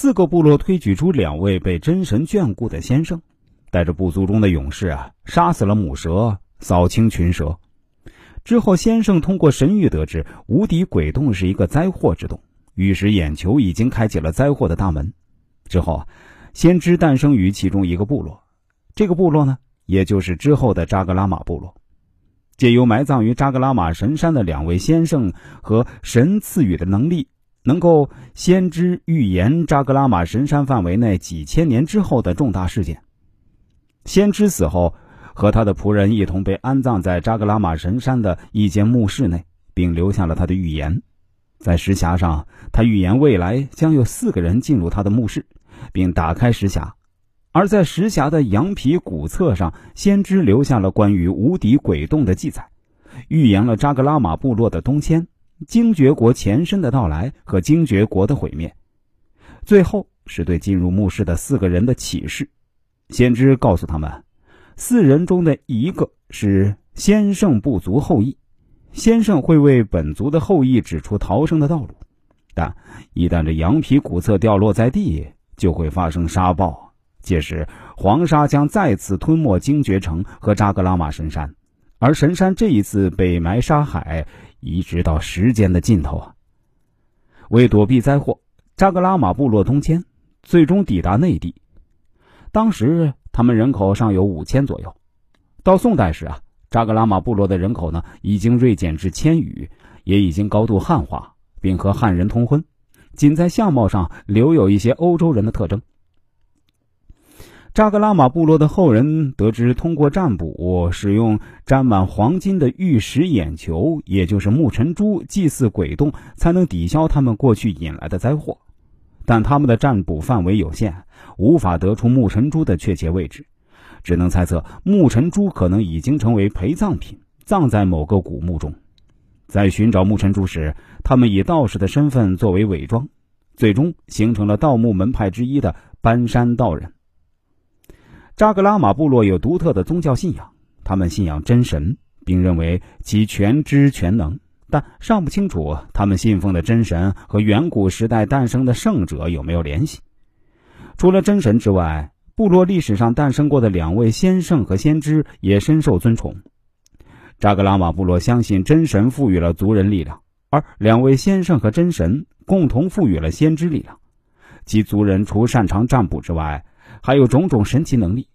四个部落推举出两位被真神眷顾的先生，带着部族中的勇士啊，杀死了母蛇，扫清群蛇。之后，先生通过神谕得知无敌鬼洞是一个灾祸之洞，玉石眼球已经开启了灾祸的大门。之后啊，先知诞生于其中一个部落，这个部落呢，也就是之后的扎格拉玛部落。借由埋葬于扎格拉玛神山的两位先生和神赐予的能力，能够先知预言扎格拉玛神山范围内几千年之后的重大事件。先知死后。和他的仆人一同被安葬在扎格拉玛神山的一间墓室内，并留下了他的预言。在石匣上，他预言未来将有四个人进入他的墓室，并打开石匣；而在石匣的羊皮骨册上，先知留下了关于无敌鬼洞的记载，预言了扎格拉玛部落的东迁、精绝国前身的到来和精绝国的毁灭。最后是对进入墓室的四个人的启示，先知告诉他们。四人中的一个是先圣部族后裔，先圣会为本族的后裔指出逃生的道路，但一旦这羊皮古册掉落在地，就会发生沙暴，届时黄沙将再次吞没精绝城和扎格拉玛神山，而神山这一次被埋沙海，一直到时间的尽头啊！为躲避灾祸，扎格拉玛部落东迁，最终抵达内地，当时。他们人口尚有五千左右，到宋代时啊，扎格拉玛部落的人口呢已经锐减至千余，也已经高度汉化，并和汉人通婚，仅在相貌上留有一些欧洲人的特征。扎格拉玛部落的后人得知，通过占卜使用沾满黄金的玉石眼球，也就是木尘珠，祭祀鬼洞，才能抵消他们过去引来的灾祸。但他们的占卜范围有限，无法得出木尘珠的确切位置，只能猜测木尘珠可能已经成为陪葬品，葬在某个古墓中。在寻找木尘珠时，他们以道士的身份作为伪装，最终形成了盗墓门派之一的搬山道人。扎格拉玛部落有独特的宗教信仰，他们信仰真神，并认为其全知全能。但尚不清楚他们信奉的真神和远古时代诞生的圣者有没有联系。除了真神之外，部落历史上诞生过的两位先圣和先知也深受尊崇。扎格拉玛部落相信真神赋予了族人力量，而两位先圣和真神共同赋予了先知力量。其族人除擅长占卜之外，还有种种神奇能力。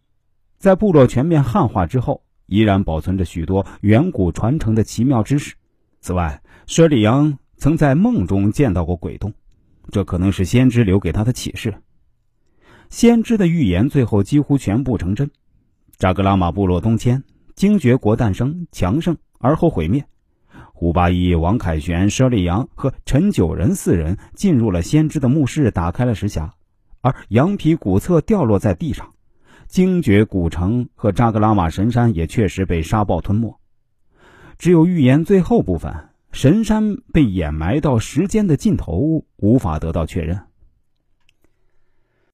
在部落全面汉化之后，依然保存着许多远古传承的奇妙知识。此外，舍里扬曾在梦中见到过鬼洞，这可能是先知留给他的启示。先知的预言最后几乎全部成真，扎格拉玛部落东迁，精绝国诞生强盛，而后毁灭。胡八一、王凯旋、舍里扬和陈九人四人进入了先知的墓室，打开了石匣，而羊皮骨册掉落在地上，精绝古城和扎格拉玛神山也确实被沙暴吞没。只有预言最后部分，神山被掩埋到时间的尽头，无法得到确认。